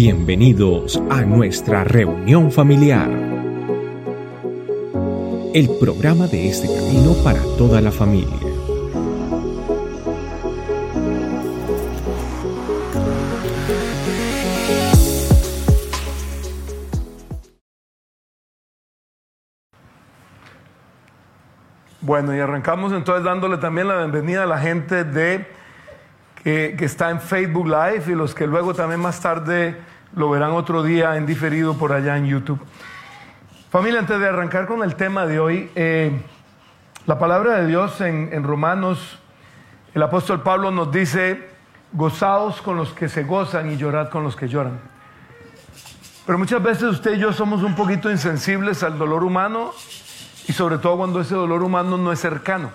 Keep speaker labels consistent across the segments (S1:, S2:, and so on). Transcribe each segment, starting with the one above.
S1: Bienvenidos a nuestra reunión familiar. El programa de este camino para toda la familia.
S2: Bueno, y arrancamos entonces dándole también la bienvenida a la gente de que, está en Facebook Live y los que luego también más tarde lo verán otro día en diferido por allá en YouTube. Familia, antes de arrancar con el tema de hoy, eh, la palabra de Dios en, en Romanos, el apóstol Pablo nos dice, gozaos con los que se gozan y llorad con los que lloran. Pero muchas veces usted y yo somos un poquito insensibles al dolor humano y sobre todo cuando ese dolor humano no es cercano.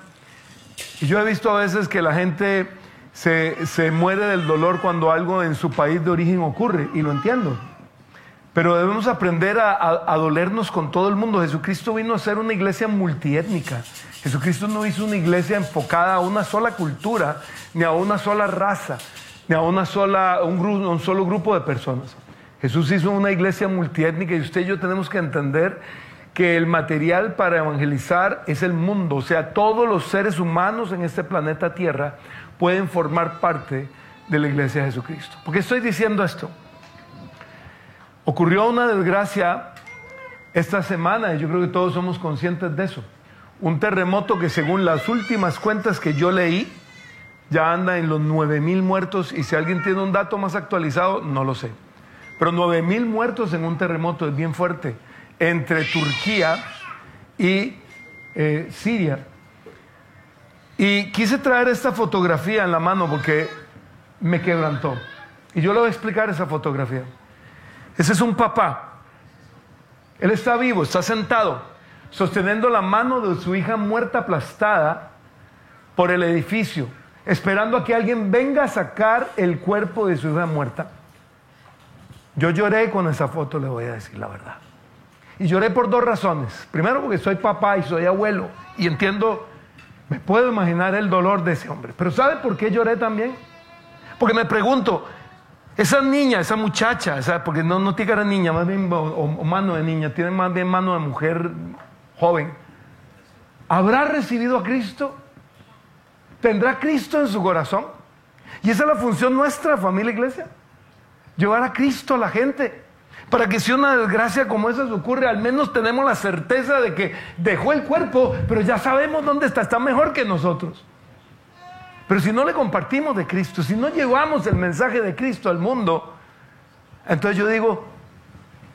S2: Y yo he visto a veces que la gente se, muere del dolor cuando algo en su país de origen ocurre, y lo entiendo. Pero debemos aprender a, dolernos con todo el mundo. Jesucristo vino a ser una iglesia multiétnica. Jesucristo no hizo una iglesia enfocada a una sola cultura, ni a una sola raza, ni a una sola, un, un solo grupo de personas. Jesús hizo una iglesia multiétnica y usted y yo tenemos que entender que el material para evangelizar es el mundo, o sea, todos los seres humanos en este planeta Tierra pueden formar parte de la iglesia de Jesucristo. ¿Por qué estoy diciendo esto? Ocurrió una desgracia esta semana y yo creo que todos somos conscientes de eso. Un terremoto que según las últimas cuentas que yo leí, ya anda en los 9 mil muertos y si alguien tiene un dato más actualizado, no lo sé. Pero 9 mil muertos en un terremoto es bien fuerte entre Turquía y eh, Siria. Y quise traer esta fotografía en la mano porque me quebrantó. Y yo le voy a explicar esa fotografía. Ese es un papá. Él está vivo, está sentado, sosteniendo la mano de su hija muerta aplastada por el edificio, esperando a que alguien venga a sacar el cuerpo de su hija muerta. Yo lloré con esa foto, le voy a decir la verdad. Y lloré por dos razones. Primero porque soy papá y soy abuelo y entiendo me puedo imaginar el dolor de ese hombre. Pero ¿sabe por qué lloré también? Porque me pregunto, esa niña, esa muchacha, porque no, no tiene cara niña, más bien o, mano de niña, tiene más bien mano de mujer joven. ¿Habrá recibido a Cristo? ¿Tendrá Cristo en su corazón? Y esa es la función nuestra, familia iglesia. Llevar a Cristo a la gente. Para que si una desgracia como esa se ocurre, al menos tenemos la certeza de que dejó el cuerpo, pero ya sabemos dónde está, está mejor que nosotros. Pero si no le compartimos de Cristo, si no llevamos el mensaje de Cristo al mundo, entonces yo digo,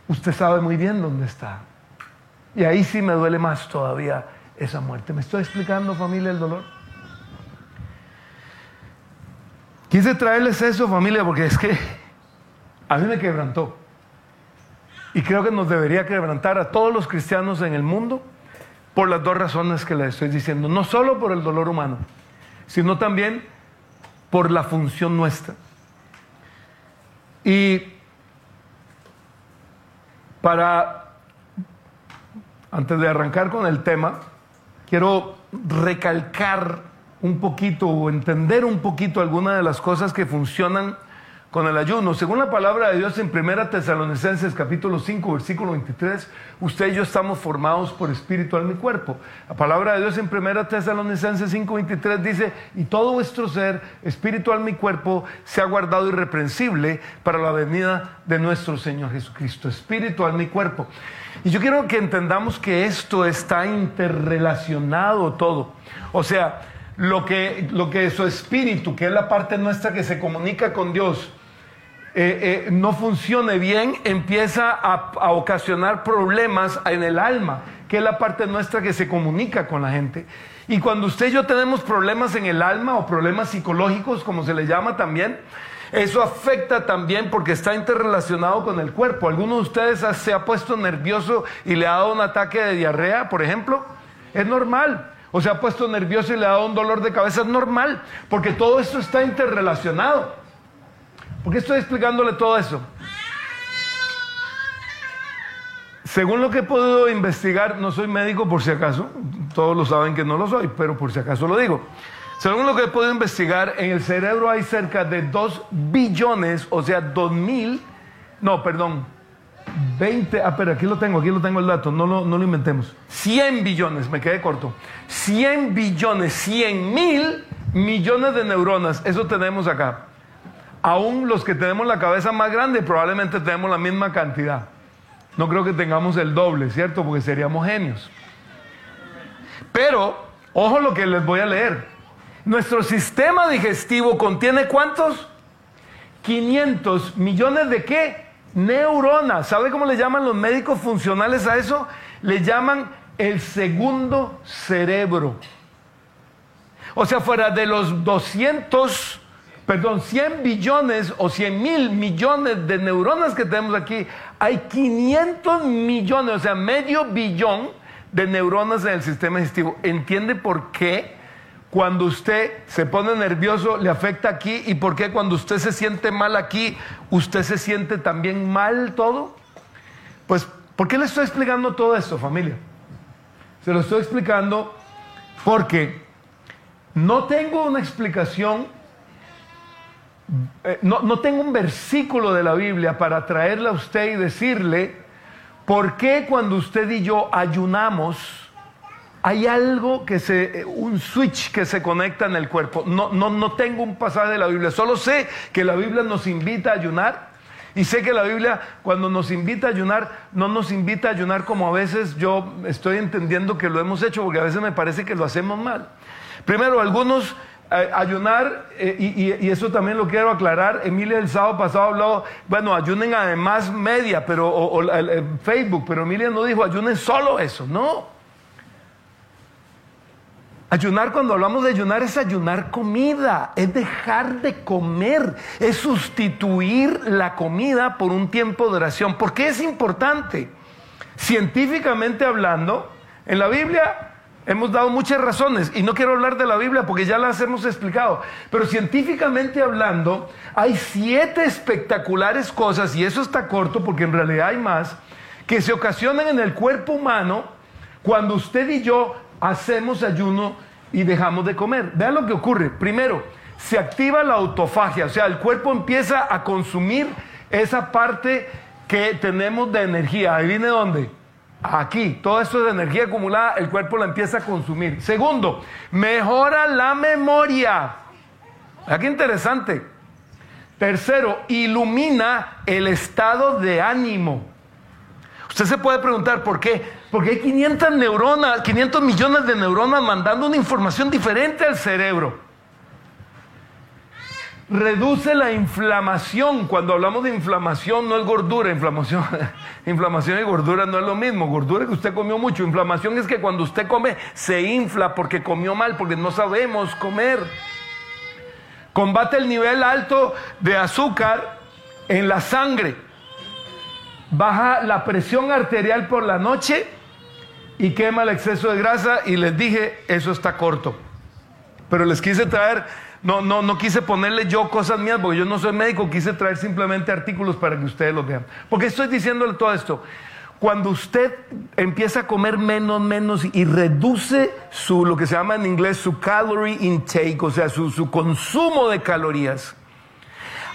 S2: usted sabe muy bien dónde está. Y ahí sí me duele más todavía esa muerte. ¿Me estoy explicando, familia, el dolor? Quise traerles eso, familia, porque es que a mí me quebrantó. Y creo que nos debería quebrantar a todos los cristianos en el mundo por las dos razones que les estoy diciendo. No solo por el dolor humano, sino también por la función nuestra. Y para, antes de arrancar con el tema, quiero recalcar un poquito o entender un poquito algunas de las cosas que funcionan con el ayuno. Según la palabra de Dios en 1 Tesalonicenses capítulo 5 versículo 23, usted y yo estamos formados por espíritu, alma y cuerpo. La palabra de Dios en 1 Tesalonicenses 5 23 dice, y todo vuestro ser, espíritu, alma y cuerpo, se ha guardado irreprensible para la venida de nuestro Señor Jesucristo. Espíritu, alma y cuerpo. Y yo quiero que entendamos que esto está interrelacionado todo. O sea, lo que, lo que su espíritu, que es la parte nuestra que se comunica con Dios, eh, eh, no funcione bien, empieza a, ocasionar problemas en el alma, que es la parte nuestra que se comunica con la gente. Y cuando usted y yo tenemos problemas en el alma o problemas psicológicos, como se le llama también, eso afecta también porque está interrelacionado con el cuerpo. ¿Alguno de ustedes se ha puesto nervioso y le ha dado un ataque de diarrea, por ejemplo? Es normal. O se ha puesto nervioso y le ha dado un dolor de cabeza. Es normal, porque todo esto está interrelacionado. ¿Por qué estoy explicándole todo eso? Según lo que he podido investigar, no soy médico por si acaso, todos lo saben que no lo soy, pero por si acaso lo digo. Según lo que he podido investigar, en el cerebro hay cerca de 2 billones, o sea, 2 mil no, perdón, 20, ah, pero aquí lo tengo, aquí lo tengo el dato, no lo, no lo inventemos. 100 billones, me quedé corto. 100 billones, 100 mil millones de neuronas, eso tenemos acá. Aún los que tenemos la cabeza más grande probablemente tenemos la misma cantidad. No creo que tengamos el doble, ¿cierto? Porque seríamos genios. Pero, ojo lo que les voy a leer. Nuestro sistema digestivo contiene cuántos? 500 millones de qué? Neuronas. ¿Sabe cómo le llaman los médicos funcionales a eso? Le llaman el segundo cerebro. O sea, fuera de los 200, perdón, 100 billones o 100 mil millones de neuronas que tenemos aquí, hay 500 millones, o sea, medio billón de neuronas en el sistema digestivo. ¿Entiende por qué? Cuando usted se pone nervioso le afecta aquí y por qué cuando usted se siente mal aquí, usted se siente también mal todo. Pues, ¿por qué le estoy explicando todo esto, familia? Se lo estoy explicando porque no tengo una explicación, eh, no, no tengo un versículo de la Biblia para traerle a usted y decirle por qué cuando usted y yo ayunamos, hay algo que se, un switch que se conecta en el cuerpo. No, no, no tengo un pasaje de la Biblia, solo sé que la Biblia nos invita a ayunar. Y sé que la Biblia cuando nos invita a ayunar, no nos invita a ayunar como a veces yo estoy entendiendo que lo hemos hecho, porque a veces me parece que lo hacemos mal. Primero, algunos eh, ayunar, eh, y, eso también lo quiero aclarar, Emilia el sábado pasado habló, bueno, ayunen además media, pero, o, Facebook, pero Emilia no dijo ayunen solo eso, no. Ayunar, cuando hablamos de ayunar, es ayunar comida, es dejar de comer, es sustituir la comida por un tiempo de oración. ¿Por qué es importante? Científicamente hablando, en la Biblia hemos dado muchas razones y no quiero hablar de la Biblia porque ya las hemos explicado, pero científicamente hablando, hay siete espectaculares cosas, y eso está corto porque en realidad hay más, que se ocasionan en el cuerpo humano cuando usted y yo hacemos ayuno y dejamos de comer. Vean lo que ocurre. Primero, se activa la autofagia, o sea, el cuerpo empieza a consumir esa parte que tenemos de energía. ¿Ahí viene dónde? Aquí, todo esto de energía acumulada, el cuerpo la empieza a consumir. Segundo, mejora la memoria. Aquí interesante. Tercero, ilumina el estado de ánimo. Usted se puede preguntar por qué. Porque hay 500 neuronas, 500 millones de neuronas mandando una información diferente al cerebro. Reduce la inflamación. Cuando hablamos de inflamación no es gordura, inflamación, inflamación y gordura no es lo mismo. Gordura es que usted comió mucho. Inflamación es que cuando usted come se infla porque comió mal, porque no sabemos comer. Combate el nivel alto de azúcar en la sangre. Baja la presión arterial por la noche y quema el exceso de grasa y les dije, eso está corto. Pero les quise traer, no, no, no quise ponerle yo cosas mías porque yo no soy médico, quise traer simplemente artículos para que ustedes los vean. Porque estoy diciéndole todo esto. Cuando usted empieza a comer menos, menos y reduce su, lo que se llama en inglés, su calorie intake, o sea, su, su consumo de calorías,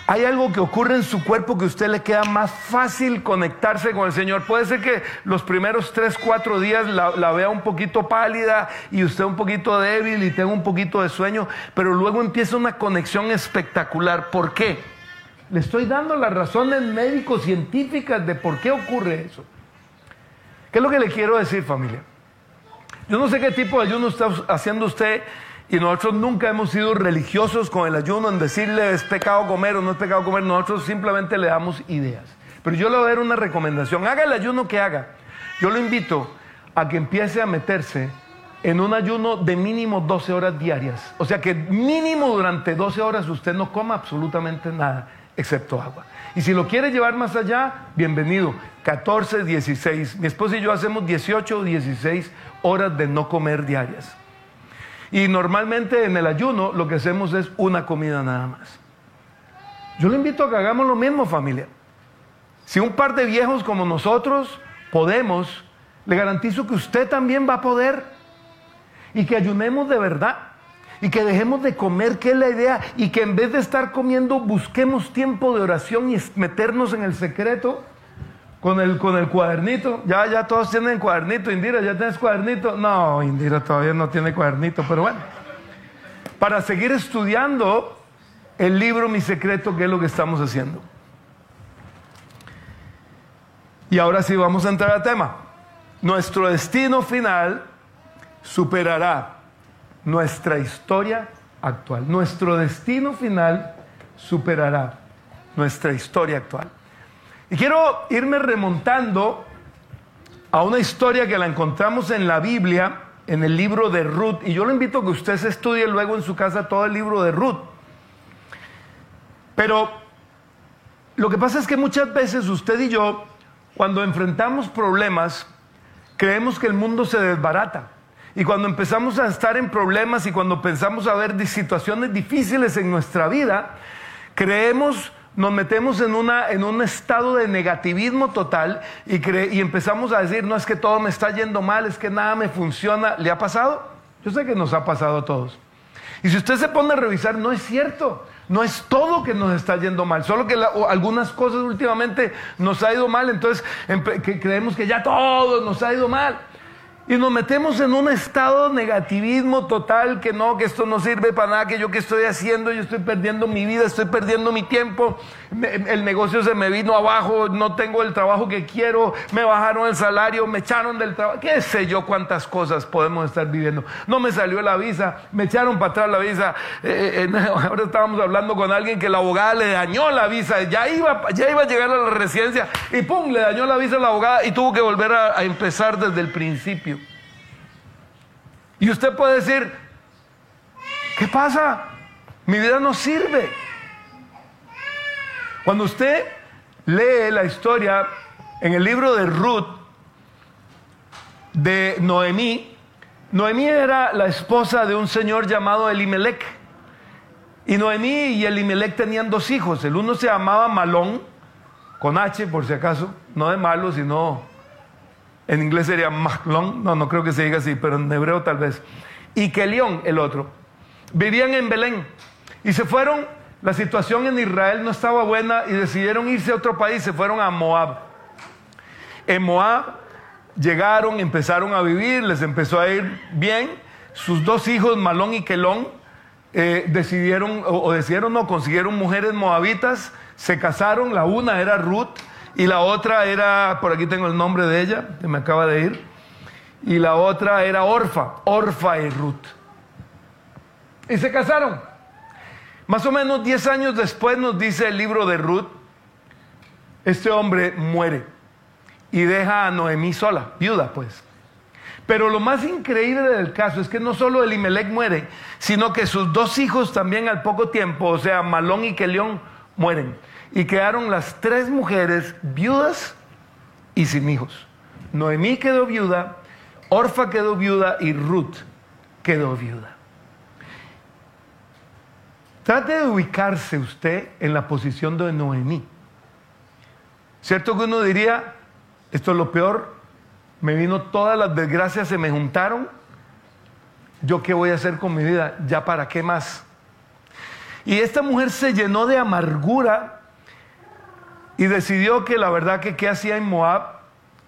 S2: hay algo que ocurre en su cuerpo que a usted le queda más fácil conectarse con el Señor. Puede ser que los primeros tres, cuatro días la, vea un poquito pálida y usted un poquito débil y tenga un poquito de sueño, pero luego empieza una conexión espectacular. ¿Por qué? Le estoy dando las razones médicos científicas de por qué ocurre eso. ¿Qué es lo que le quiero decir, familia? Yo no sé qué tipo de ayuno está haciendo usted y nosotros nunca hemos sido religiosos con el ayuno en decirle es pecado comer o no es pecado comer. Nosotros simplemente le damos ideas. Pero yo le voy a dar una recomendación. Haga el ayuno que haga. Yo lo invito a que empiece a meterse en un ayuno de mínimo 12 horas diarias. O sea que mínimo durante 12 horas usted no coma absolutamente nada excepto agua. Y si lo quiere llevar más allá, bienvenido. 14, 16. Mi esposa y yo hacemos 18 o 16 horas de no comer diarias. Y normalmente en el ayuno lo que hacemos es una comida nada más. Yo le invito a que hagamos lo mismo, familia. Si un par de viejos como nosotros podemos, le garantizo que usted también va a poder. Y que ayunemos de verdad. y que dejemos de comer, que es la idea, y que en vez de estar comiendo busquemos tiempo de oración y meternos en el secreto con el, con el cuadernito. Ya, ya todos tienen cuadernito, Indira, ¿ya tienes cuadernito? No, Indira todavía no tiene cuadernito, pero bueno. Para seguir estudiando el libro Mi Secreto, que es lo que estamos haciendo. Y ahora sí vamos a entrar al tema. Nuestro destino final superará nuestra historia actual. Nuestro destino final superará nuestra historia actual. Y quiero irme remontando a una historia que la encontramos en la Biblia, en el libro de Ruth, y yo le invito a que usted estudie luego en su casa todo el libro de Ruth. Pero lo que pasa es que muchas veces usted y yo, cuando enfrentamos problemas, creemos que el mundo se desbarata. Y cuando empezamos a estar en problemas y cuando pensamos a ver situaciones difíciles en nuestra vida, creemos, nos metemos en, una, en un estado de negativismo total y, y empezamos a decir, no es que todo me está yendo mal, es que nada me funciona. ¿Le ha pasado? Yo sé que nos ha pasado a todos. Y si usted se pone a revisar, no es cierto. No es todo que nos está yendo mal, solo que algunas cosas últimamente nos ha ido mal, entonces creemos que ya todo nos ha ido mal. Y nos metemos en un estado de negativismo total, que no, que esto no sirve para nada, que yo qué estoy haciendo, yo estoy perdiendo mi vida, estoy perdiendo mi tiempo, el negocio se me vino abajo, no tengo el trabajo que quiero, me bajaron el salario, me echaron del trabajo, qué sé yo cuántas cosas podemos estar viviendo. No me salió la visa, me echaron para atrás la visa. Eh, eh, ahora estábamos hablando con alguien que la abogada le dañó la visa, ya iba, ya iba a llegar a la residencia y pum, le dañó la visa a la abogada y tuvo que volver a empezar desde el principio. Y usted puede decir, ¿qué pasa? Mi vida no sirve. Cuando usted lee la historia en el libro de Ruth de Noemí, Noemí era la esposa de un señor llamado Elimelech. Y Noemí y Elimelech tenían dos hijos. El uno se llamaba Malón, con H por si acaso, no de malo, sino en inglés sería Mahlon, no, no creo que se diga así, pero en hebreo tal vez. Y Kelión, el otro. Vivían en Belén y se fueron. La situación en Israel no estaba buena y decidieron irse a otro país, se fueron a Moab. En Moab llegaron, empezaron a vivir, les empezó a ir bien. Sus dos hijos, Malón y Kelón, eh, decidieron, o, o decidieron no, consiguieron mujeres moabitas, se casaron, la una era Ruth y la otra era, por aquí tengo el nombre de ella, que me acaba de ir. Y la otra era Orfa, Orfa y Ruth. Y se casaron. Más o menos 10 años después nos dice el libro de Ruth, este hombre muere y deja a Noemí sola, viuda pues. Pero lo más increíble del caso es que no solo Elimelech muere, sino que sus dos hijos también al poco tiempo, o sea, Malón y Kelión, mueren y quedaron las tres mujeres viudas y sin hijos. Noemí quedó viuda, Orfa quedó viuda y Ruth quedó viuda. Trate de ubicarse usted en la posición de Noemí. ¿Cierto que uno diría, esto es lo peor, me vino todas las desgracias, se me juntaron, yo qué voy a hacer con mi vida, ya para qué más? Y esta mujer se llenó de amargura y decidió que la verdad que qué hacía en Moab,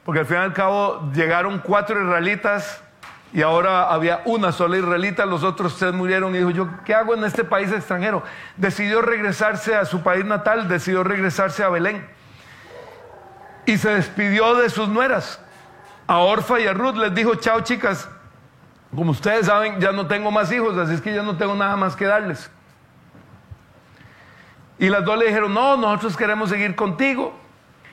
S2: porque al fin y al cabo llegaron cuatro israelitas y ahora había una sola israelita, los otros tres murieron y dijo, yo, ¿qué hago en este país extranjero? Decidió regresarse a su país natal, decidió regresarse a Belén. Y se despidió de sus nueras. A Orfa y a Ruth les dijo, chao chicas, como ustedes saben, ya no tengo más hijos, así es que ya no tengo nada más que darles. Y las dos le dijeron, no, nosotros queremos seguir contigo.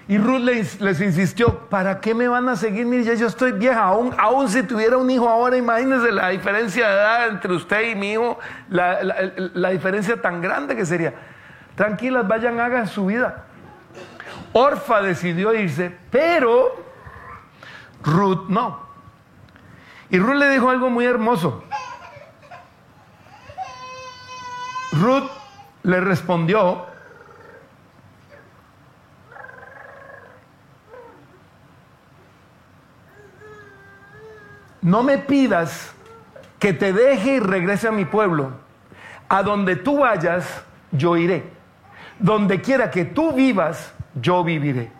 S2: Y Ruth les, insistió, ¿para qué me van a seguir? Mire, ya yo estoy vieja, aún, aún si tuviera un hijo ahora, imagínense la diferencia de edad entre usted y mi hijo, la, la diferencia tan grande que sería. Tranquilas, vayan, hagan su vida. Orfa decidió irse, pero Ruth no. Y Ruth le dijo algo muy hermoso. Ruth le respondió, no me pidas que te deje y regrese a mi pueblo. A donde tú vayas, yo iré. Donde quiera que tú vivas, yo viviré.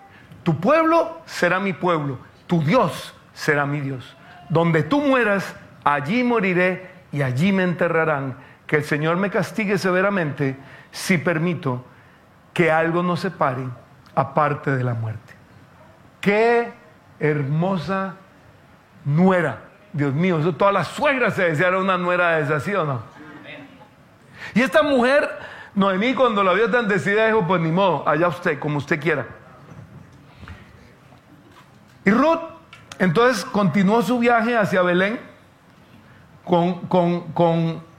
S2: Tu pueblo será mi pueblo, tu Dios será mi Dios. Donde tú mueras, allí moriré y allí me enterrarán. Que el Señor me castigue severamente si permito que algo nos separe aparte de la muerte. Qué hermosa nuera. Dios mío, eso todas las suegras se desearon una nuera de esa, ¿sí o no? Y esta mujer, Noemí, cuando la vio tan decidida, dijo: Pues ni modo, allá usted, como usted quiera. Y Ruth, entonces continuó su viaje hacia Belén con, con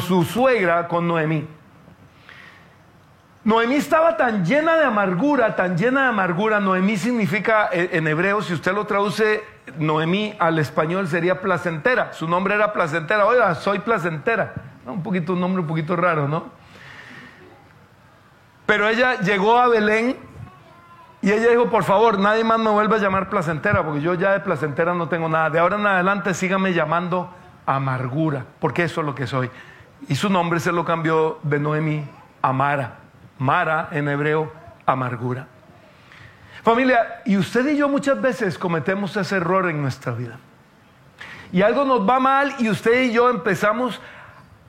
S2: su suegra, con Noemí. Noemí estaba tan llena de amargura, tan llena de amargura. Noemí significa eh, en hebreo, si usted lo traduce Noemí al español sería placentera. Su nombre era placentera. Oiga, soy placentera. Un poquito, un nombre un poquito raro, ¿no? Pero ella llegó a Belén y ella dijo, por favor, nadie más me vuelva a llamar placentera, porque yo ya de placentera no tengo nada. De ahora en adelante síganme llamando amargura, porque eso es lo que soy. Y su nombre se lo cambió de Noemí a Mara. Mara en hebreo, amargura. Familia, y usted y yo muchas veces cometemos ese error en nuestra vida. Y algo nos va mal y usted y yo empezamos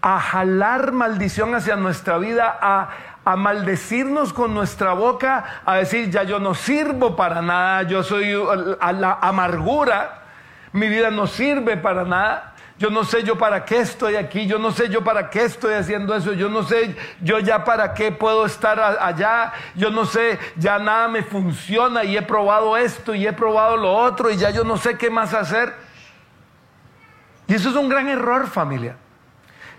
S2: a jalar maldición hacia nuestra vida, a, a maldecirnos con nuestra boca, a decir, ya yo no sirvo para nada, yo soy a la amargura, mi vida no sirve para nada. Yo no sé yo para qué estoy aquí, yo no sé yo para qué estoy haciendo eso, yo no sé yo ya para qué puedo estar allá, yo no sé, ya nada me funciona y he probado esto y he probado lo otro y ya yo no sé qué más hacer. Y eso es un gran error familia.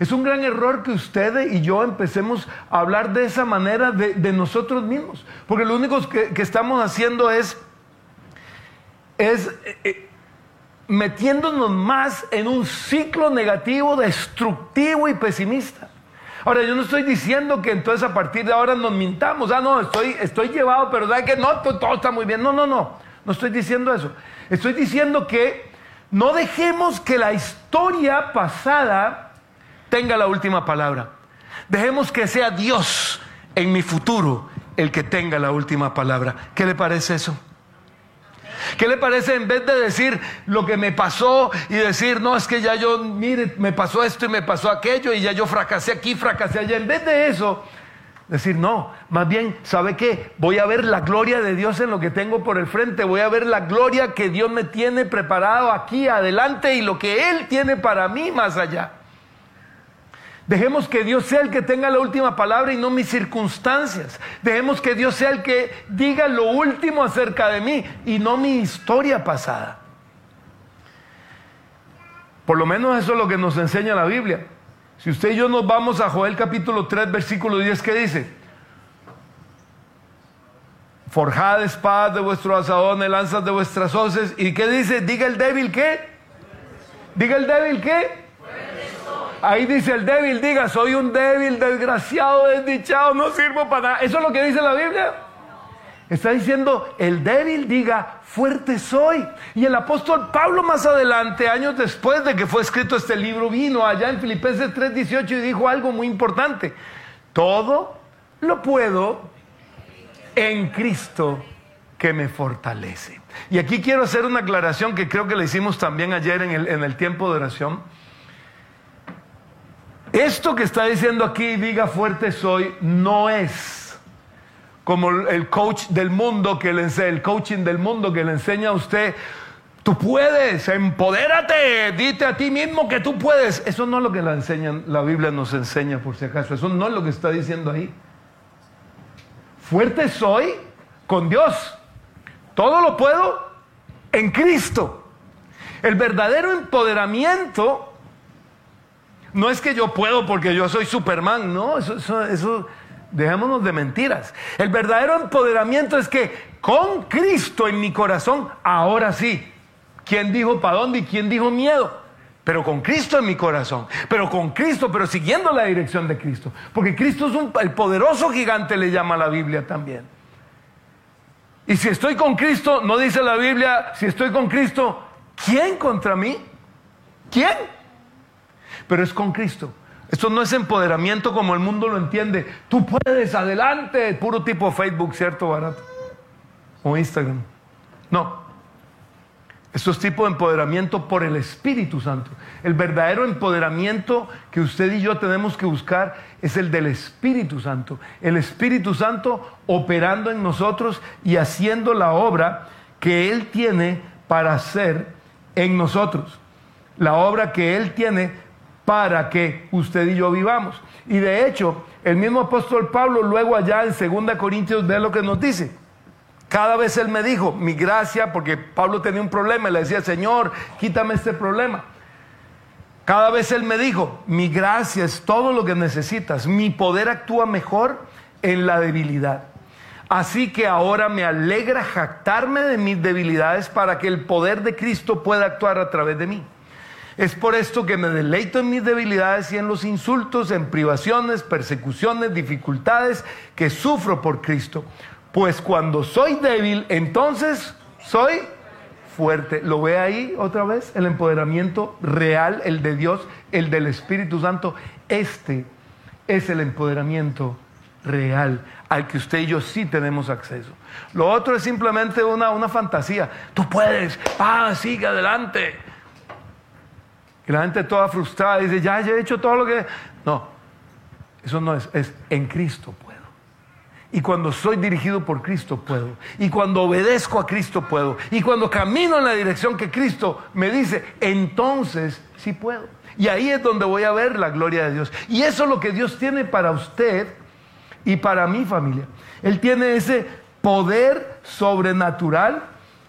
S2: Es un gran error que ustedes y yo empecemos a hablar de esa manera de, nosotros mismos. Porque lo único que, estamos haciendo es, es eh, metiéndonos más en un ciclo negativo, destructivo y pesimista. Ahora, yo no estoy diciendo que entonces a partir de ahora nos mintamos. Ah, no, estoy, estoy llevado, pero ¿sabes que no? Todo está muy bien. No, no, no. No estoy diciendo eso. Estoy diciendo que no dejemos que la historia pasada tenga la última palabra. Dejemos que sea Dios en mi futuro el que tenga la última palabra. ¿Qué le parece eso? ¿Qué le parece en vez de decir lo que me pasó y decir, no, es que ya yo, mire, me pasó esto y me pasó aquello y ya yo fracasé aquí, fracasé allá? En vez de eso, decir, no, más bien, ¿sabe qué? Voy a ver la gloria de Dios en lo que tengo por el frente, voy a ver la gloria que Dios me tiene preparado aquí adelante y lo que Él tiene para mí más allá. Dejemos que Dios sea el que tenga la última palabra y no mis circunstancias. Dejemos que Dios sea el que diga lo último acerca de mí y no mi historia pasada. Por lo menos eso es lo que nos enseña la Biblia. Si usted y yo nos vamos a Joel capítulo 3, versículo 10, ¿qué dice? Forjad espadas de vuestro asadones, lanzas de vuestras hoces. ¿Y qué dice? Diga el débil qué. Diga el débil qué. Ahí dice el débil, diga, soy un débil, desgraciado, desdichado, no sirvo para nada. ¿Eso es lo que dice la Biblia? Está diciendo, el débil diga, fuerte soy. Y el apóstol Pablo más adelante, años después de que fue escrito este libro, vino allá en Filipenses 3:18 y dijo algo muy importante. Todo lo puedo en Cristo que me fortalece. Y aquí quiero hacer una aclaración que creo que le hicimos también ayer en el, en el tiempo de oración. Esto que está diciendo aquí, diga fuerte soy, no es como el coach del mundo que le enseña, el coaching del mundo que le enseña a usted, tú puedes, empodérate, dite a ti mismo que tú puedes. Eso no es lo que la, enseñan, la Biblia nos enseña por si acaso, eso no es lo que está diciendo ahí. Fuerte soy con Dios, todo lo puedo en Cristo. El verdadero empoderamiento no es que yo puedo porque yo soy Superman, no, eso, eso, dejémonos de mentiras. El verdadero empoderamiento es que con Cristo en mi corazón, ahora sí, ¿quién dijo para dónde y quién dijo miedo? Pero con Cristo en mi corazón, pero con Cristo, pero siguiendo la dirección de Cristo. Porque Cristo es un, el poderoso gigante, le llama la Biblia también. Y si estoy con Cristo, no dice la Biblia, si estoy con Cristo, ¿quién contra mí? ¿Quién? Pero es con Cristo. Esto no es empoderamiento como el mundo lo entiende. Tú puedes, adelante. Puro tipo Facebook, ¿cierto? Barato. O Instagram. No. Esto es tipo de empoderamiento por el Espíritu Santo. El verdadero empoderamiento que usted y yo tenemos que buscar es el del Espíritu Santo. El Espíritu Santo operando en nosotros y haciendo la obra que Él tiene para hacer en nosotros. La obra que Él tiene para que usted y yo vivamos. Y de hecho, el mismo apóstol Pablo luego allá en 2 Corintios ve lo que nos dice. Cada vez él me dijo, mi gracia, porque Pablo tenía un problema, y le decía, Señor, quítame este problema. Cada vez él me dijo, mi gracia es todo lo que necesitas, mi poder actúa mejor en la debilidad. Así que ahora me alegra jactarme de mis debilidades para que el poder de Cristo pueda actuar a través de mí. Es por esto que me deleito en mis debilidades y en los insultos, en privaciones, persecuciones, dificultades que sufro por Cristo. Pues cuando soy débil, entonces soy fuerte. ¿Lo ve ahí otra vez? El empoderamiento real, el de Dios, el del Espíritu Santo. Este es el empoderamiento real al que usted y yo sí tenemos acceso. Lo otro es simplemente una, una fantasía. Tú puedes, ah, sigue adelante. Y la gente toda frustrada dice, ya, he hecho todo lo que... No, eso no es, es en Cristo puedo. Y cuando soy dirigido por Cristo puedo. Y cuando obedezco a Cristo puedo. Y cuando camino en la dirección que Cristo me dice, entonces sí puedo. Y ahí es donde voy a ver la gloria de Dios. Y eso es lo que Dios tiene para usted y para mi familia. Él tiene ese poder sobrenatural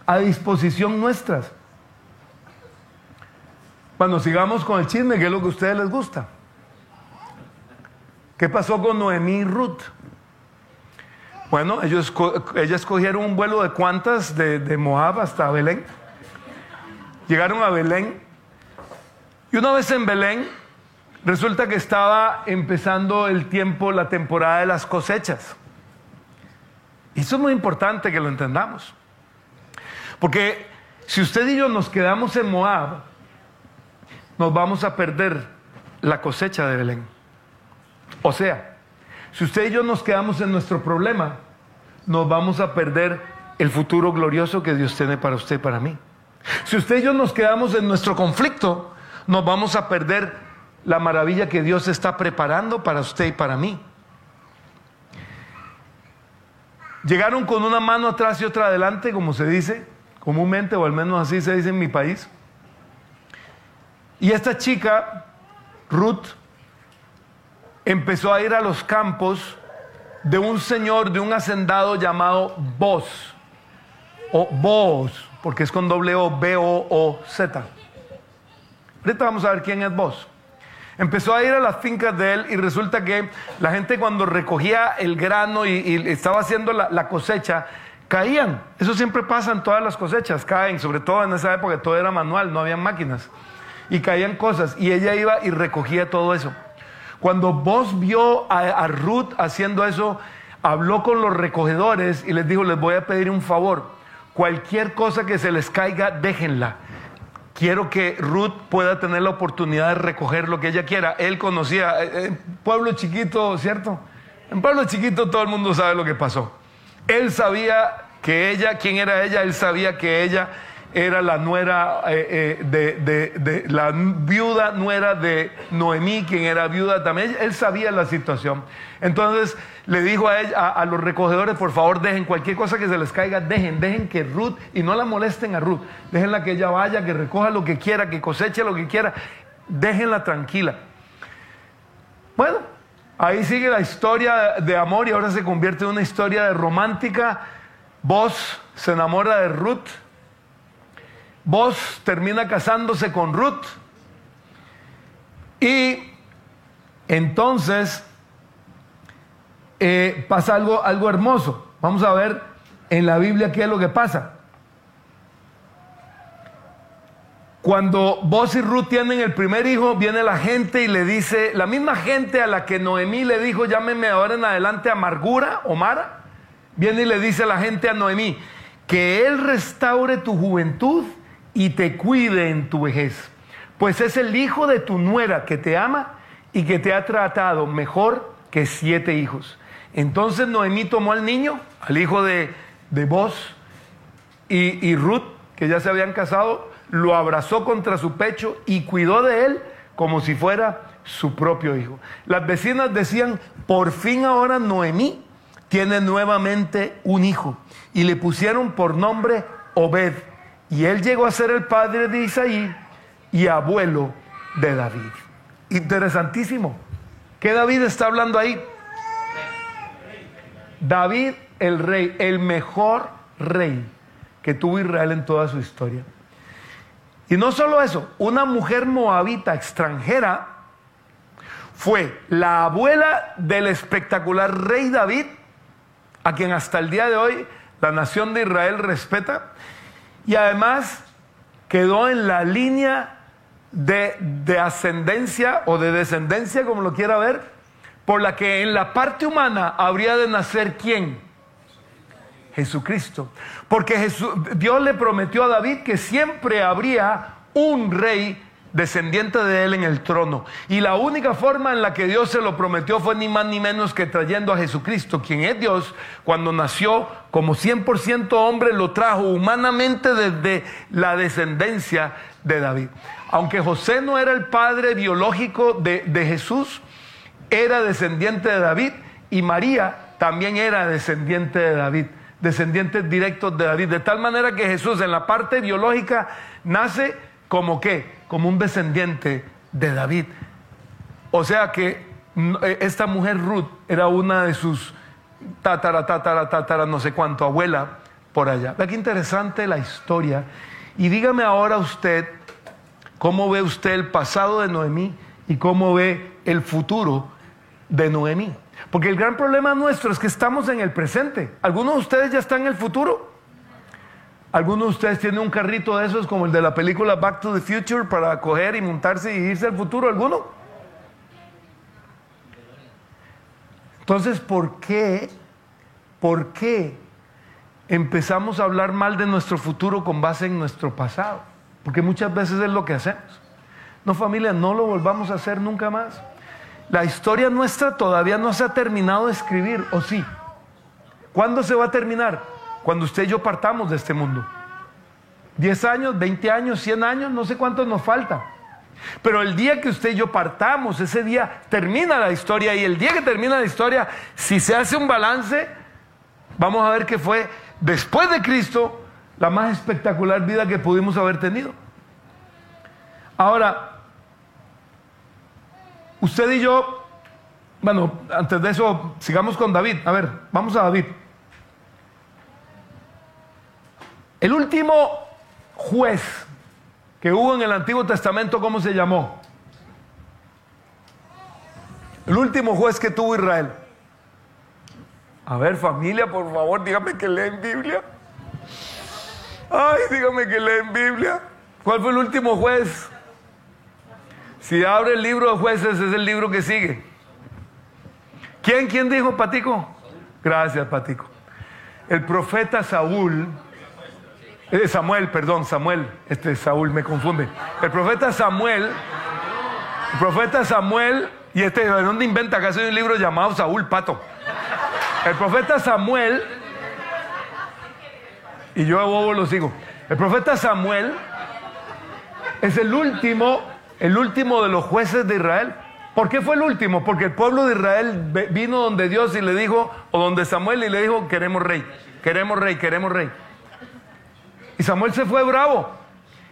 S2: a disposición nuestras. Bueno, sigamos con el chisme, que es lo que a ustedes les gusta. ¿Qué pasó con Noemí y Ruth? Bueno, ellos, ellas escogieron un vuelo de cuantas de, de Moab hasta Belén. Llegaron a Belén. Y una vez en Belén, resulta que estaba empezando el tiempo, la temporada de las cosechas. Y eso es muy importante que lo entendamos. Porque si usted y yo nos quedamos en Moab, nos vamos a perder la cosecha de Belén. O sea, si usted y yo nos quedamos en nuestro problema, nos vamos a perder el futuro glorioso que Dios tiene para usted y para mí. Si usted y yo nos quedamos en nuestro conflicto, nos vamos a perder la maravilla que Dios está preparando para usted y para mí. Llegaron con una mano atrás y otra adelante, como se dice comúnmente, o al menos así se dice en mi país. Y esta chica, Ruth, empezó a ir a los campos de un señor, de un hacendado llamado Boz, o Boz, porque es con doble O, B-O-O-Z. Ahorita vamos a ver quién es Boz. Empezó a ir a las fincas de él y resulta que la gente cuando recogía el grano y, estaba haciendo la, cosecha, caían. Eso siempre pasa en todas las cosechas, caen, sobre todo en esa época todo era manual, no había máquinas y caían cosas y ella iba y recogía todo eso. Cuando vos vio a, Ruth haciendo eso, habló con los recogedores y les dijo, les voy a pedir un favor, cualquier cosa que se les caiga, déjenla. Quiero que Ruth pueda tener la oportunidad de recoger lo que ella quiera. Él conocía, eh, eh, pueblo chiquito, ¿cierto? En pueblo chiquito todo el mundo sabe lo que pasó. Él sabía que ella, quién era ella, él sabía que ella era la nuera eh, eh, de, la viuda nuera de Noemí, quien era viuda también. Él sabía la situación. Entonces le dijo a, a, los recogedores, por favor, dejen cualquier cosa que se les caiga, dejen, dejen que Ruth, y no la molesten a Ruth, déjenla que ella vaya, que recoja lo que quiera, que coseche lo que quiera, déjenla tranquila. Bueno, ahí sigue la historia de amor y ahora se convierte en una historia de romántica. Vos se enamora de Ruth Vos termina casándose con Ruth. Y entonces eh, pasa algo, algo hermoso. Vamos a ver en la Biblia qué es lo que pasa. Cuando vos y Ruth tienen el primer hijo, viene la gente y le dice, la misma gente a la que Noemí le dijo, llámeme ahora en adelante amargura o Mara, viene y le dice la gente a Noemí, que Él restaure tu juventud y te cuide en tu vejez, pues es el hijo de tu nuera que te ama y que te ha tratado mejor que siete hijos. Entonces Noemí tomó al niño, al hijo de, de Boz y, y Ruth, que ya se habían casado, lo abrazó contra su pecho y cuidó de él como si fuera su propio hijo. Las vecinas decían, por fin ahora Noemí tiene nuevamente un hijo. Y le pusieron por nombre Obed. Y él llegó a ser el padre de Isaí y abuelo de David. Interesantísimo. ¿Qué David está hablando ahí? David el rey, el mejor rey que tuvo Israel en toda su historia. Y no solo eso, una mujer moabita extranjera fue la abuela del espectacular rey David, a quien hasta el día de hoy la nación de Israel respeta, y además quedó en la línea de, de, ascendencia o de descendencia, como lo quiera ver, por la que en la parte humana habría de nacer quién? Jesucristo. Porque Dios le prometió a David que siempre habría un rey descendiente de él en el trono. Y la única forma en la que Dios se lo prometió fue ni más ni menos que trayendo a Jesucristo, quien es Dios, cuando nació como 100% hombre, lo trajo humanamente desde la descendencia de David. Aunque José no era el padre biológico de, de Jesús, era descendiente de David y María también era descendiente de David, descendientes directos de David, de tal manera que Jesús en la parte biológica nace como qué? Como un descendiente de David. O sea que eh, esta mujer Ruth era una de sus tatara, tatara, tatara, no sé cuánto, abuela por allá. Vea qué interesante la historia. Y dígame ahora usted, ¿cómo ve usted el pasado de Noemí y cómo ve el futuro de Noemí? Porque el gran problema nuestro es que estamos en el presente. ¿Algunos de ustedes ya están en el futuro? ¿Alguno de ustedes tiene un carrito de esos como el de la película Back to the Future para coger y montarse y irse al futuro? ¿Alguno? Entonces, ¿por qué? ¿Por qué empezamos a hablar mal de nuestro futuro con base en nuestro pasado? Porque muchas veces es lo que hacemos. No familia, no lo volvamos a hacer nunca más. La historia nuestra todavía no se ha terminado de escribir, ¿o sí? ¿Cuándo se va a terminar? Cuando usted y yo partamos de este mundo. 10 años, 20 años, 100 años, no sé cuánto nos falta. Pero el día que usted y yo partamos, ese día termina la historia y el día que termina la historia, si se hace un balance, vamos a ver que fue después de Cristo la más espectacular vida que pudimos haber tenido. Ahora, usted y yo, bueno, antes de eso, sigamos con David. A ver, vamos a David. El último juez que hubo en el Antiguo Testamento, ¿cómo se llamó? El último juez que tuvo Israel. A ver, familia, por favor, dígame que leen Biblia. Ay, dígame que leen Biblia. ¿Cuál fue el último juez? Si abre el libro de jueces, es el libro que sigue. ¿Quién, quién dijo, Patico? Gracias, Patico. El profeta Saúl eh, Samuel, perdón, Samuel, este Saúl me confunde. El profeta Samuel, el profeta Samuel, y este, ¿de dónde inventa? Acá hay un libro llamado Saúl Pato. El profeta Samuel, y yo a bobo lo sigo. El profeta Samuel es el último, el último de los jueces de Israel. ¿Por qué fue el último? Porque el pueblo de Israel vino donde Dios y le dijo, o donde Samuel y le dijo, queremos rey, queremos rey, queremos rey. Y Samuel se fue bravo.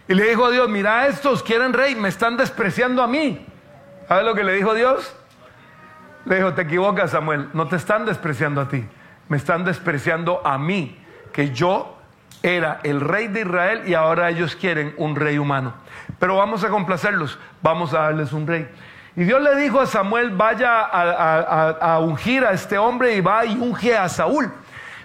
S2: Y le dijo a Dios, mira estos quieren rey, me están despreciando a mí. ¿Sabes lo que le dijo Dios? Le dijo, te equivocas Samuel, no te están despreciando a ti, me están despreciando a mí, que yo era el rey de Israel y ahora ellos quieren un rey humano. Pero vamos a complacerlos, vamos a darles un rey. Y Dios le dijo a Samuel, vaya a, a ungir a este hombre y va y unge a Saúl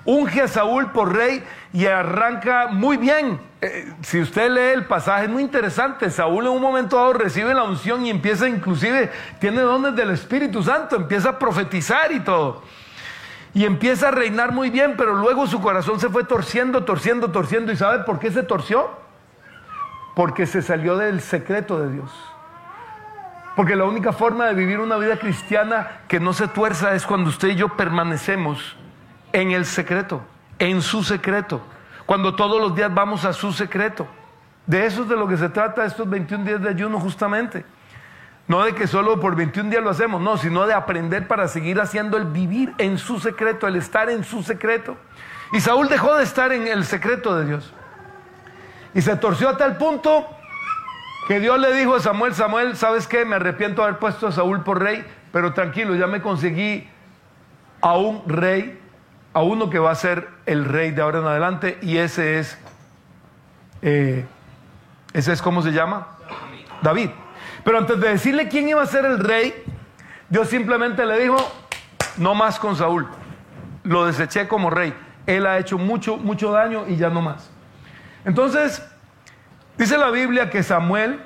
S2: unge a Saúl por rey y arranca muy bien. Eh, si usted lee el pasaje, es muy interesante. Saúl en un momento dado recibe la unción y empieza inclusive, tiene dones del Espíritu Santo, empieza a profetizar y todo. Y empieza a reinar muy bien, pero luego su corazón se fue torciendo, torciendo, torciendo. ¿Y sabe por qué se torció? porque se salió del secreto de Dios. Porque la única forma de vivir una vida cristiana que no se tuerza es cuando usted y yo permanecemos en el secreto, en su secreto, cuando todos los días vamos a su secreto. De eso es de lo que se trata estos 21 días de ayuno justamente. No de que solo por 21 días lo hacemos, no, sino de aprender para seguir haciendo el vivir en su secreto, el estar en su secreto. Y Saúl dejó de estar en el secreto de Dios. Y se torció a tal punto que Dios le dijo a Samuel, Samuel, ¿sabes qué? Me arrepiento de haber puesto a Saúl por rey, pero tranquilo, ya me conseguí a un rey, a uno que va a ser el rey de ahora en adelante, y ese es, eh, ese es, ¿cómo se llama? David. Pero antes de decirle quién iba a ser el rey, Dios simplemente le dijo, no más con Saúl. Lo deseché como rey. Él ha hecho mucho, mucho daño y ya no más. Entonces, dice la Biblia que Samuel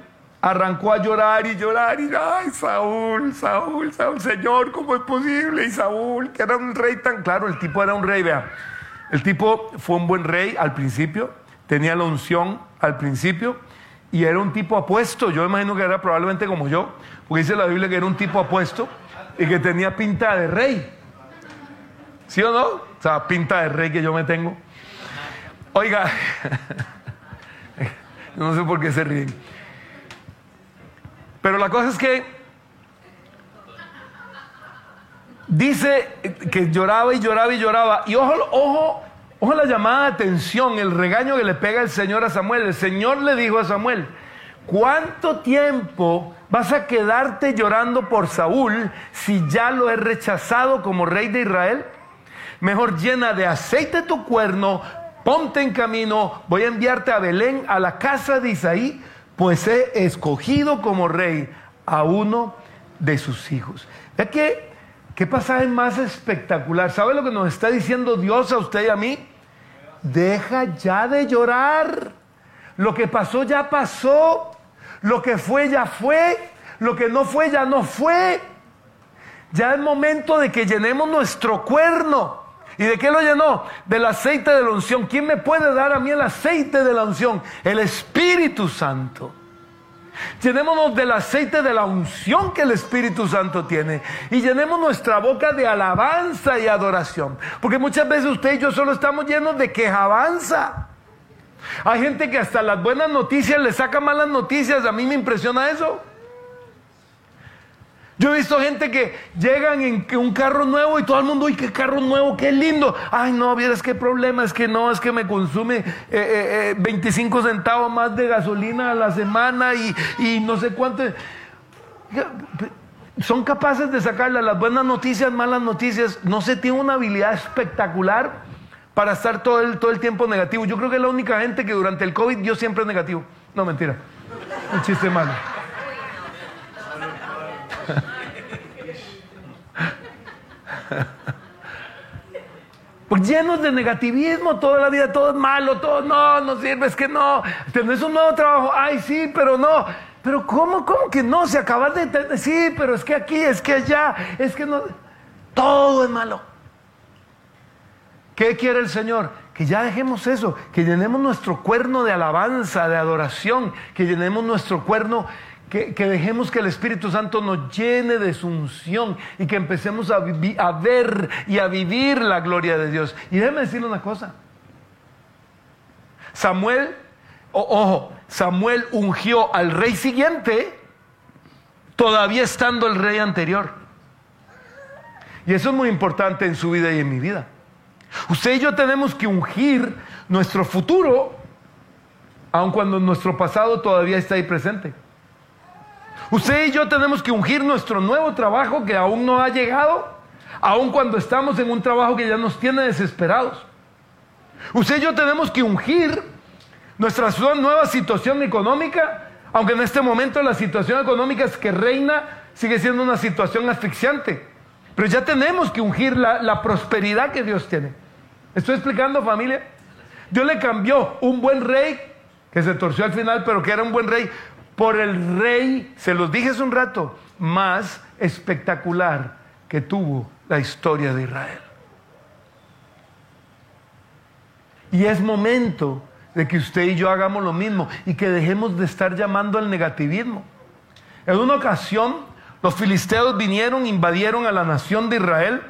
S2: arrancó a llorar y llorar y, ay, Saúl, Saúl, Saúl, Señor, ¿cómo es posible? Y Saúl, que era un rey tan claro, el tipo era un rey, vea. El tipo fue un buen rey al principio, tenía la unción al principio, y era un tipo apuesto. Yo imagino que era probablemente como yo, porque dice la Biblia que era un tipo apuesto y que tenía pinta de rey. ¿Sí o no? O sea, pinta de rey que yo me tengo. Oiga, no sé por qué se ríen. Pero la cosa es que dice que lloraba y lloraba y lloraba. Y ojo, ojo, Ojo la llamada de atención, el regaño que le pega el Señor a Samuel. El Señor le dijo a Samuel, ¿cuánto tiempo vas a quedarte llorando por Saúl si ya lo he rechazado como rey de Israel? Mejor llena de aceite tu cuerno, ponte en camino, voy a enviarte a Belén, a la casa de Isaí, pues he escogido como rey a uno de sus hijos. ¿Ve qué, qué pasaje más espectacular? ¿Sabe lo que nos está diciendo Dios a usted y a mí? deja ya de llorar. Lo que pasó ya pasó. Lo que fue ya fue. Lo que no fue ya no fue. Ya es momento de que llenemos nuestro cuerno. ¿Y de qué lo llenó? Del aceite de la unción. ¿Quién me puede dar a mí el aceite de la unción? El Espíritu Santo. Llenémonos del aceite de la unción que el Espíritu Santo tiene y llenemos nuestra boca de alabanza y adoración. Porque muchas veces usted y yo solo estamos llenos de quejabanza. Hay gente que hasta las buenas noticias le saca malas noticias. A mí me impresiona eso. Yo he visto gente que llegan en un carro nuevo y todo el mundo, uy, qué carro nuevo, qué lindo. Ay, no, vieras qué problema, es que no, es que me consume 25 eh, eh, eh, centavos más de gasolina a la semana y, no sé cuánto. Son capaces de sacarle las buenas noticias, malas noticias. No se tiene una habilidad espectacular para estar todo el, todo el tiempo negativo. Yo creo que es la única gente que durante el COVID yo siempre es negativo. No, mentira. Un chiste malo. Pues llenos de negativismo, toda la vida todo es malo, todo no, no sirve, es que no. Tenés un nuevo trabajo, ay sí, pero no. Pero ¿cómo, cómo que no? Se acabas de... Sí, pero es que aquí, es que allá, es que no... Todo es malo. ¿Qué quiere el Señor? Que ya dejemos eso, que llenemos nuestro cuerno de alabanza, de adoración, que llenemos nuestro cuerno que, dejemos que el Espíritu Santo nos llene de su unción y que empecemos a, ver y a vivir la gloria de Dios. Y déjeme decirle una cosa. Samuel, ojo, Samuel ungió al rey siguiente todavía estando el rey anterior. Y eso es muy importante en su vida y en mi vida. Usted y yo tenemos que ungir nuestro futuro, aun cuando nuestro pasado todavía está ahí presente. Usted y yo tenemos que ungir nuestro nuevo trabajo que aún no ha llegado, aun cuando estamos en un trabajo que ya nos tiene desesperados. Usted y yo tenemos que ungir nuestra nueva situación económica, aunque en este momento la situación económica es que reina sigue siendo una situación asfixiante. Pero ya tenemos que ungir la, la prosperidad que Dios tiene. ¿Estoy explicando familia? Dios le cambió un buen rey, que se torció al final, pero que era un buen rey, por el rey, se los dije hace un rato, más espectacular que tuvo la historia de Israel. Y es momento de que usted y yo hagamos lo mismo y que dejemos de estar llamando al negativismo. En una ocasión, los filisteos vinieron, invadieron a la nación de Israel.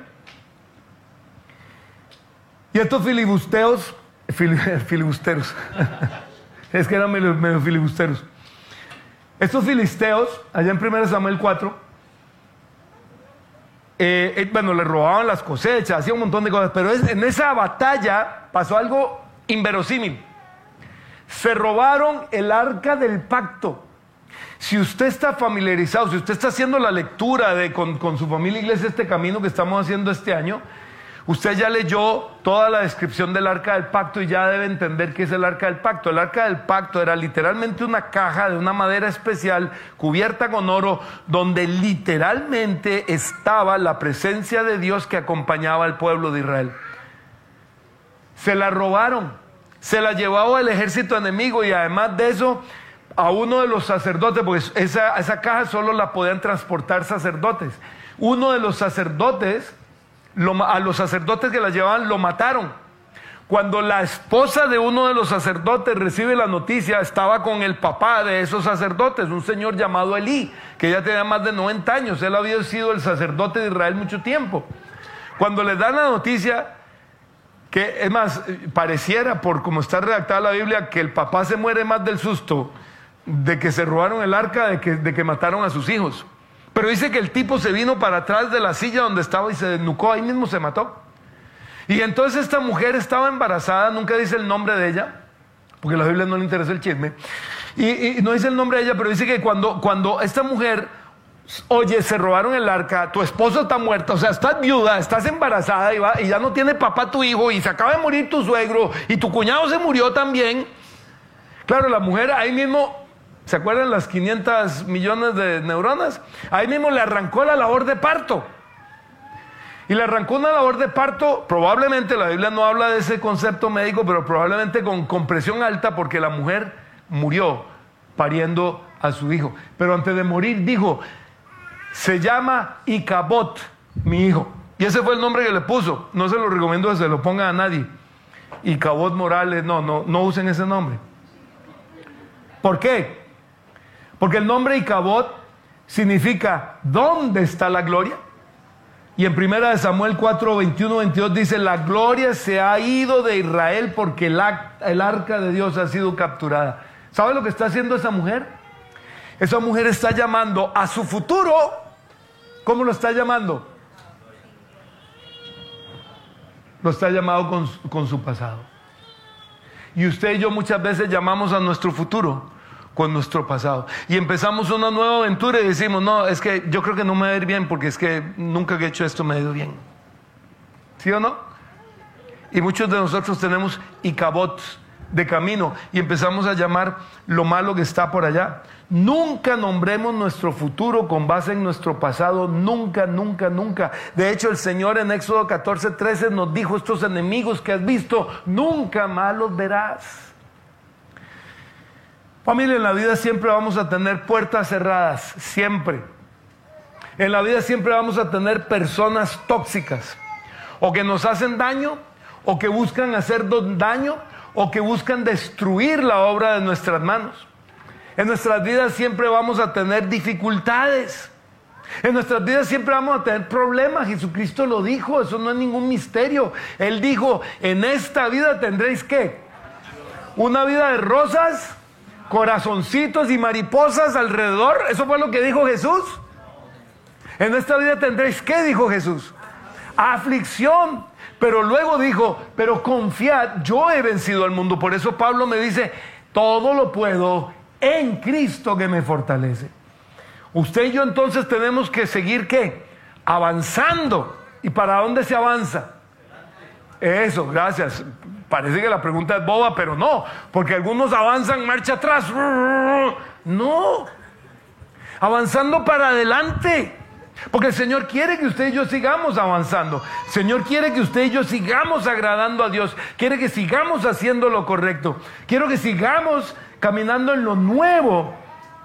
S2: Y estos filibusteos, filibusteros, es que eran medio, filibusteros. Estos filisteos, allá en 1 Samuel 4, eh, eh, bueno, le robaban las cosechas, hacía un montón de cosas, pero en esa batalla pasó algo inverosímil. Se robaron el arca del pacto. Si usted está familiarizado, si usted está haciendo la lectura de, con, con su familia iglesia este camino que estamos haciendo este año, Usted ya leyó toda la descripción del arca del pacto y ya debe entender qué es el arca del pacto. El arca del pacto era literalmente una caja de una madera especial cubierta con oro donde literalmente estaba la presencia de Dios que acompañaba al pueblo de Israel. Se la robaron, se la llevaba el ejército enemigo y además de eso a uno de los sacerdotes, porque esa, esa caja solo la podían transportar sacerdotes. Uno de los sacerdotes a los sacerdotes que la llevaban lo mataron. Cuando la esposa de uno de los sacerdotes recibe la noticia, estaba con el papá de esos sacerdotes, un señor llamado Elí, que ya tenía más de 90 años. Él había sido el sacerdote de Israel mucho tiempo. Cuando le dan la noticia, que es más, pareciera por cómo está redactada la Biblia, que el papá se muere más del susto de que se robaron el arca, de que, de que mataron a sus hijos. Pero dice que el tipo se vino para atrás de la silla donde estaba y se desnucó, ahí mismo se mató. Y entonces esta mujer estaba embarazada, nunca dice el nombre de ella, porque a la Biblia no le interesa el chisme. Y, no dice el nombre de ella, pero dice que cuando, cuando esta mujer, oye, se robaron el arca, tu esposo está muerto, o sea, estás viuda, estás embarazada y, y ya no tiene papá tu hijo y se acaba de morir tu suegro y tu cuñado se murió también. Claro, la mujer ahí mismo ¿Se acuerdan las 500 millones de neuronas? Ahí mismo le arrancó la labor de parto. Y le arrancó una labor de parto, probablemente, la Biblia no habla de ese concepto médico, pero probablemente con compresión alta porque la mujer murió pariendo a su hijo. Pero antes de morir dijo, se llama Icabot, mi hijo. Y ese fue el nombre que le puso. No se lo recomiendo que se lo ponga a nadie. Icabot Morales, no, no, no usen ese nombre. ¿Por qué? Porque el nombre Icabod significa ¿dónde está la gloria? Y en primera de Samuel 4, 21, 22 dice, la gloria se ha ido de Israel porque el, arca de Dios ha sido capturada. ¿Sabe lo que está haciendo esa mujer? Esa mujer está llamando a su futuro. ¿Cómo lo está llamando? Lo está llamando con, con su pasado. Y usted y yo muchas veces llamamos a nuestro futuro con nuestro pasado. Y empezamos una nueva aventura y decimos, no, es que yo creo que no me va a ir bien porque es que nunca he hecho esto me ha ido bien. ¿Sí o no? Y muchos de nosotros tenemos icabots de camino y empezamos a llamar lo malo que está por allá. Nunca nombremos nuestro futuro con base en nuestro pasado, nunca, nunca, nunca. De hecho, el Señor en Éxodo 14, 13 nos dijo, estos enemigos que has visto, nunca malos verás. Familia, en la vida siempre vamos a tener puertas cerradas, siempre. En la vida siempre vamos a tener personas tóxicas, o que nos hacen daño, o que buscan hacer daño, o que buscan destruir la obra de nuestras manos. En nuestras vidas siempre vamos a tener dificultades. En nuestras vidas siempre vamos a tener problemas. Jesucristo lo dijo, eso no es ningún misterio. Él dijo, en esta vida tendréis que una vida de rosas corazoncitos y mariposas alrededor. Eso fue lo que dijo Jesús. En esta vida tendréis, ¿qué dijo Jesús? Aflicción. Pero luego dijo, pero confiad, yo he vencido al mundo. Por eso Pablo me dice, todo lo puedo en Cristo que me fortalece. Usted y yo entonces tenemos que seguir qué? Avanzando. ¿Y para dónde se avanza? Eso, gracias. Parece que la pregunta es boba, pero no, porque algunos avanzan marcha atrás. No, avanzando para adelante. Porque el Señor quiere que usted y yo sigamos avanzando. El Señor quiere que usted y yo sigamos agradando a Dios. Quiere que sigamos haciendo lo correcto. Quiero que sigamos caminando en lo nuevo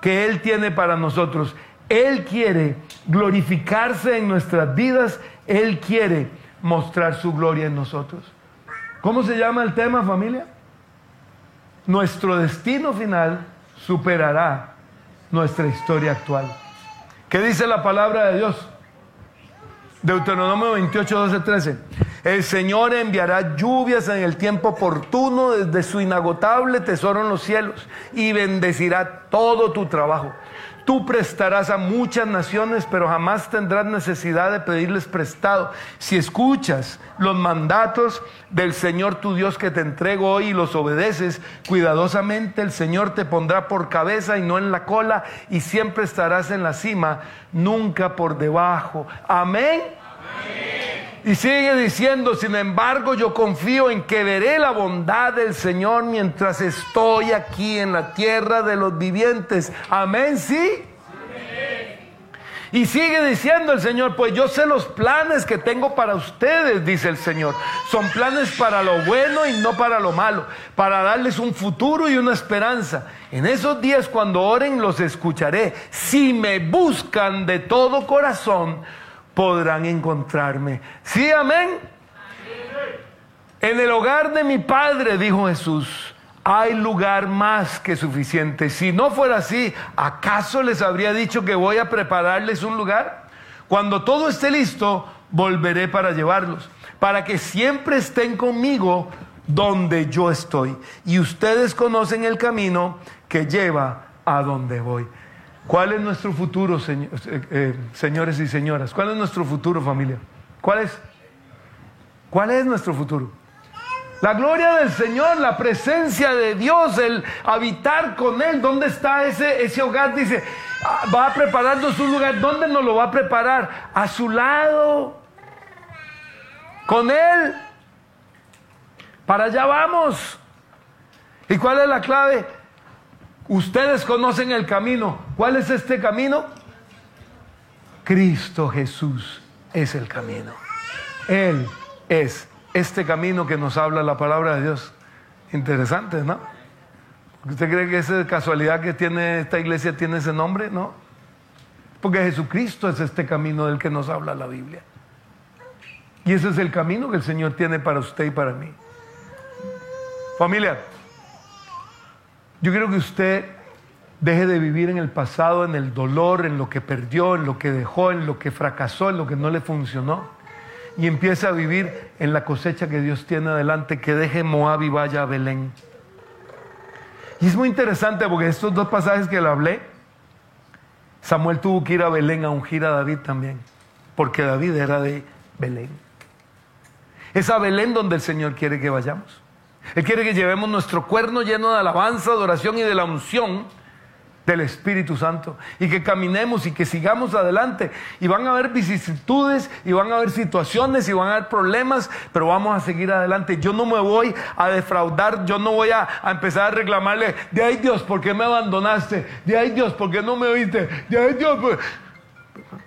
S2: que Él tiene para nosotros. Él quiere glorificarse en nuestras vidas. Él quiere mostrar su gloria en nosotros. ¿Cómo se llama el tema, familia? nuestro destino final superará nuestra historia actual. ¿Qué dice la palabra de Dios? Deuteronomio 28, 12, 13. El Señor enviará lluvias en el tiempo oportuno desde su inagotable tesoro en los cielos y bendecirá todo tu trabajo. Tú prestarás a muchas naciones, pero jamás tendrás necesidad de pedirles prestado. Si escuchas los mandatos del Señor tu Dios que te entrego hoy y los obedeces cuidadosamente, el Señor te pondrá por cabeza y no en la cola, y siempre estarás en la cima, nunca por debajo. Amén. Y sigue diciendo, sin embargo, yo confío en que veré la bondad del Señor mientras estoy aquí en la tierra de los vivientes. Amén, sí. Y sigue diciendo el Señor, pues yo sé los planes que tengo para ustedes, dice el Señor. Son planes para lo bueno y no para lo malo, para darles un futuro y una esperanza. En esos días cuando oren los escucharé. Si me buscan de todo corazón, podrán encontrarme. ¿Sí, amén? En el hogar de mi Padre, dijo Jesús, hay lugar más que suficiente. Si no fuera así, ¿acaso les habría dicho que voy a prepararles un lugar? Cuando todo esté listo, volveré para llevarlos, para que siempre estén conmigo donde yo estoy. Y ustedes conocen el camino que lleva a donde voy. ¿Cuál es nuestro futuro, eh, eh, señores y señoras? ¿Cuál es nuestro futuro, familia? ¿Cuál es? ¿Cuál es nuestro futuro? La gloria del Señor, la presencia de Dios, el habitar con Él. ¿Dónde está ese, ese hogar? Dice, ah, va a prepararnos un lugar. ¿Dónde nos lo va a preparar? A su lado. Con Él. Para allá vamos. ¿Y cuál es la clave? Ustedes conocen el camino. ¿Cuál es este camino? Cristo Jesús es el camino. Él es este camino que nos habla la palabra de Dios. Interesante, ¿no? ¿Usted cree que es casualidad que tiene esta iglesia tiene ese nombre? No. Porque Jesucristo es este camino del que nos habla la Biblia. Y ese es el camino que el Señor tiene para usted y para mí. Familia, yo quiero que usted deje de vivir en el pasado, en el dolor, en lo que perdió, en lo que dejó, en lo que fracasó, en lo que no le funcionó. Y empiece a vivir en la cosecha que Dios tiene adelante, que deje Moab y vaya a Belén. Y es muy interesante porque estos dos pasajes que le hablé, Samuel tuvo que ir a Belén a ungir a David también, porque David era de Belén. Es a Belén donde el Señor quiere que vayamos. Él quiere que llevemos nuestro cuerno lleno de alabanza, adoración y de la unción del Espíritu Santo y que caminemos y que sigamos adelante. Y van a haber vicisitudes y van a haber situaciones y van a haber problemas, pero vamos a seguir adelante. Yo no me voy a defraudar, yo no voy a, empezar a reclamarle, de ahí Dios, ¿por qué me abandonaste? De ahí Dios, ¿por qué no me oíste? De ahí Dios, pues".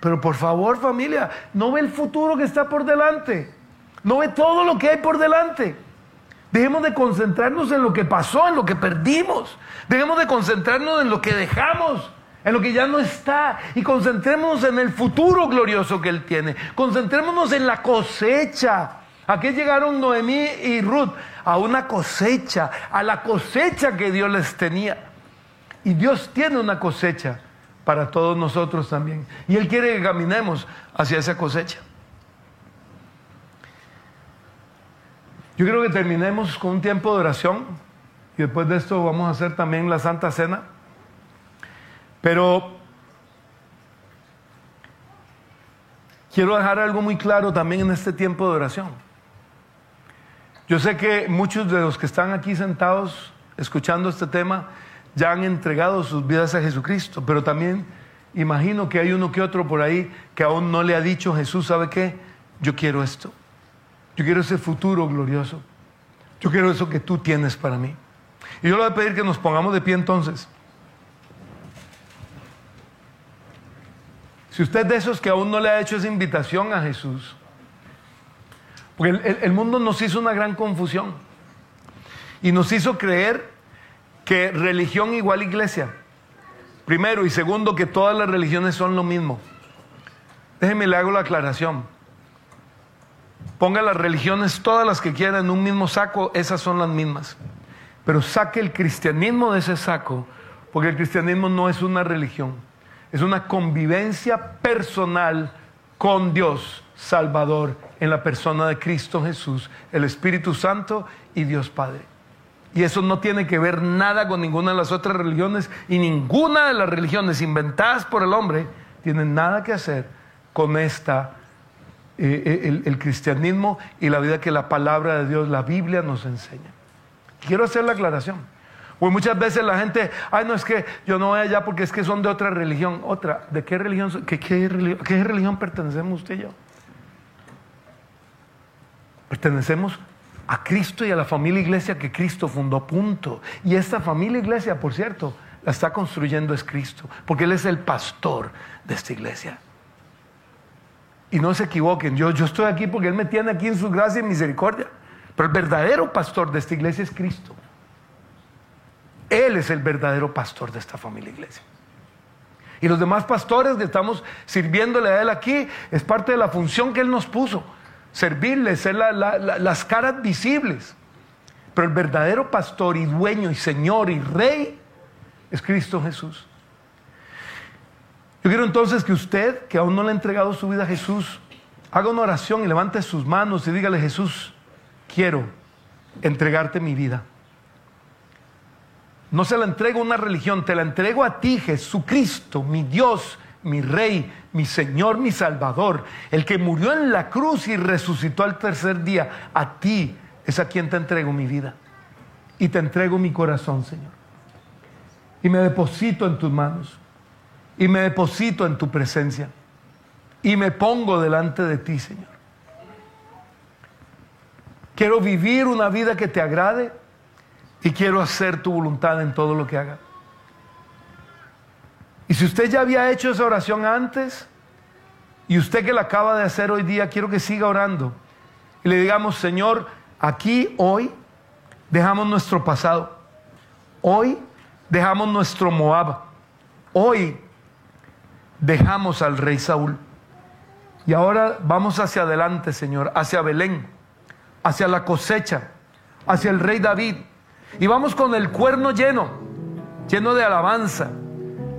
S2: pero por favor familia, no ve el futuro que está por delante, no ve todo lo que hay por delante. Dejemos de concentrarnos en lo que pasó, en lo que perdimos. Dejemos de concentrarnos en lo que dejamos, en lo que ya no está. Y concentrémonos en el futuro glorioso que Él tiene. Concentrémonos en la cosecha. Aquí llegaron Noemí y Ruth a una cosecha, a la cosecha que Dios les tenía. Y Dios tiene una cosecha para todos nosotros también. Y Él quiere que caminemos hacia esa cosecha. Yo creo que terminemos con un tiempo de oración y después de esto vamos a hacer también la Santa Cena. Pero quiero dejar algo muy claro también en este tiempo de oración. Yo sé que muchos de los que están aquí sentados escuchando este tema ya han entregado sus vidas a Jesucristo, pero también imagino que hay uno que otro por ahí que aún no le ha dicho Jesús, ¿sabe qué? Yo quiero esto. Yo quiero ese futuro glorioso. Yo quiero eso que tú tienes para mí. Y yo le voy a pedir que nos pongamos de pie entonces. Si usted de esos que aún no le ha hecho esa invitación a Jesús, porque el, el, mundo nos hizo una gran confusión y nos hizo creer que religión igual iglesia. Primero y segundo, que todas las religiones son lo mismo. Déjeme le hago la aclaración. Ponga las religiones, todas las que quieran, en un mismo saco, esas son las mismas. pero saque el cristianismo de ese saco, porque el cristianismo no es una religión, es una convivencia personal con Dios Salvador en la persona de Cristo Jesús, el Espíritu Santo y Dios Padre. Y eso no tiene que ver nada con ninguna de las otras religiones y ninguna de las religiones inventadas por el hombre tienen nada que hacer con esta, eh, eh, el, cristianismo y la vida que la palabra de Dios, la Biblia nos enseña. Quiero hacer la aclaración. Pues muchas veces la gente, ay, no es que yo no voy allá porque es que son de otra religión. Otra, ¿de qué religión, qué, qué, qué religión pertenecemos usted y yo? Pertenecemos a Cristo y a la familia iglesia que Cristo fundó, punto. Y esta familia iglesia, por cierto, la está construyendo es Cristo, porque Él es el pastor de esta iglesia. Y no se equivoquen, yo, yo estoy aquí porque Él me tiene aquí en su gracia y misericordia, pero el verdadero pastor de esta iglesia es Cristo. Él es el verdadero pastor de esta familia iglesia. Y los demás pastores que estamos sirviéndole a Él aquí es parte de la función que Él nos puso servirle, ser las caras visibles. Pero el verdadero pastor y dueño y señor y rey es Cristo Jesús. Yo quiero entonces que usted, que aún no le ha entregado su vida a Jesús, haga una oración y levante sus manos y dígale, Jesús, quiero entregarte mi vida. No se la entrego a una religión, te la entrego a ti, Jesucristo, mi Dios, mi Rey, mi Señor, mi Salvador, el que murió en la cruz y resucitó al tercer día, a ti es a quien te entrego mi vida. Y te entrego mi corazón, Señor. Y me deposito en tus manos. Y me deposito en tu presencia. Y me pongo delante de ti, Señor. Quiero vivir una vida que te agrade y quiero hacer tu voluntad en todo lo que haga. Y si usted ya había hecho esa oración antes, y usted que la acaba de hacer hoy día, quiero que siga orando. Y le digamos, Señor, aquí hoy dejamos nuestro pasado. Hoy dejamos nuestro Moab. Hoy dejamos al rey Saúl. Y ahora vamos hacia adelante, Señor, hacia Belén, hacia la cosecha, hacia el rey David. Y vamos con el cuerno lleno, lleno de alabanza,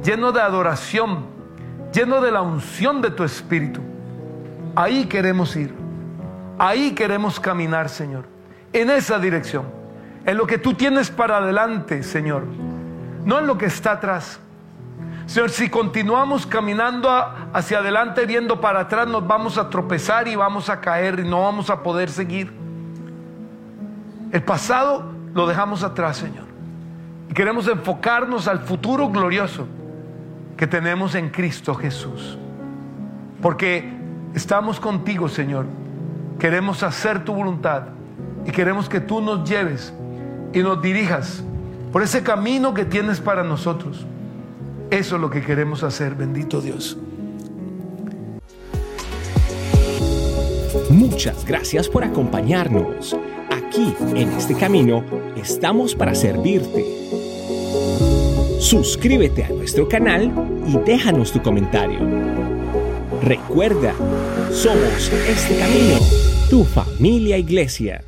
S2: lleno de adoración, lleno de la unción de tu espíritu. Ahí queremos ir. Ahí queremos caminar, Señor. En esa dirección. En lo que tú tienes para adelante, Señor. No en lo que está atrás. Señor, si continuamos caminando hacia adelante viendo para atrás, nos vamos a tropezar y vamos a caer y no vamos a poder seguir. El pasado lo dejamos atrás, Señor. Y queremos enfocarnos al futuro glorioso que tenemos en Cristo Jesús. Porque estamos contigo, Señor. Queremos hacer tu voluntad y queremos que tú nos lleves y nos dirijas por ese camino que tienes para nosotros. Eso es lo que queremos hacer, bendito Dios.
S1: Muchas gracias por acompañarnos. Aquí, en este camino, estamos para servirte. Suscríbete a nuestro canal y déjanos tu comentario. Recuerda, somos este camino, tu familia iglesia.